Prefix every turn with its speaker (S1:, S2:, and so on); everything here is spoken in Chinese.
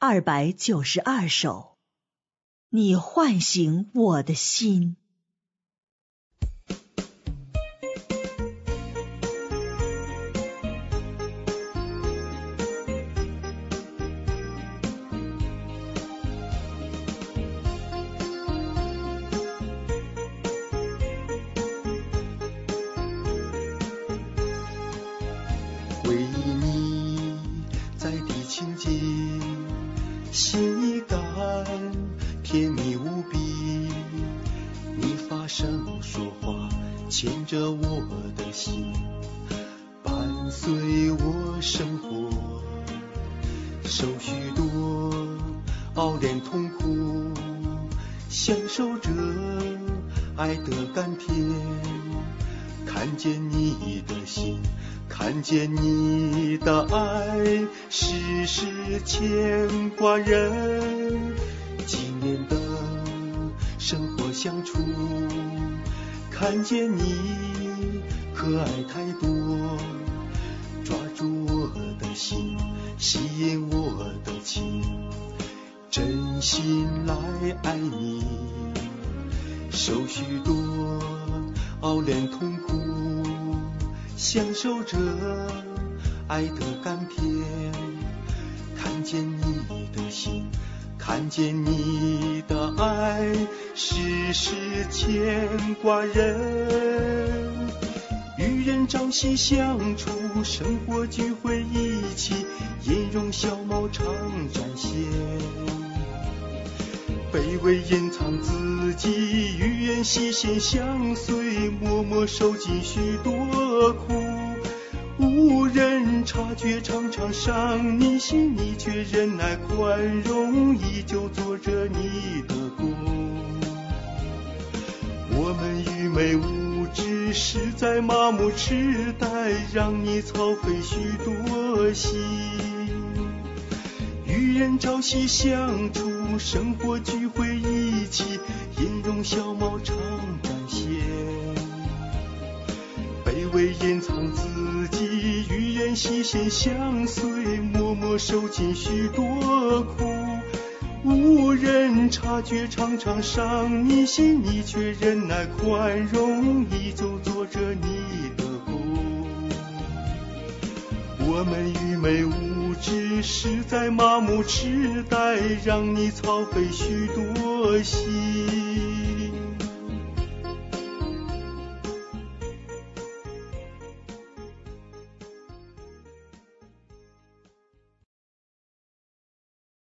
S1: 二百九十二首，你唤醒我的心。
S2: 回忆你在地情景，心已甘，甜蜜无比。你发声说话，牵着我的心，伴随我生活，受许多熬炼痛苦，享受着爱的甘甜，看见你的心。看见你的爱，时时牵挂人。几年的生活相处，看见你可爱太多，抓住我的心，吸引我的情，真心来爱你，受许多熬炼痛苦。享受着爱的甘甜，看见你的心，看见你的爱，时时牵挂人。与人朝夕相处，生活聚会一起，音容笑貌常展现。卑微隐藏自己，语言细心相随，默默受尽许多苦。无人察觉，常常伤你心，你却忍耐宽容，依旧做着你的工。我们愚昧无知，实在麻木痴呆，让你操费许多心。与人朝夕相处，生活聚会一起，音容笑貌常展现。卑微隐藏自己，语言细心相随，默默受尽许多苦。无人察觉，常常伤你心，你却忍耐宽容，依旧做着你的工。我们愚昧无只是在麻木痴呆，让你操费许多心。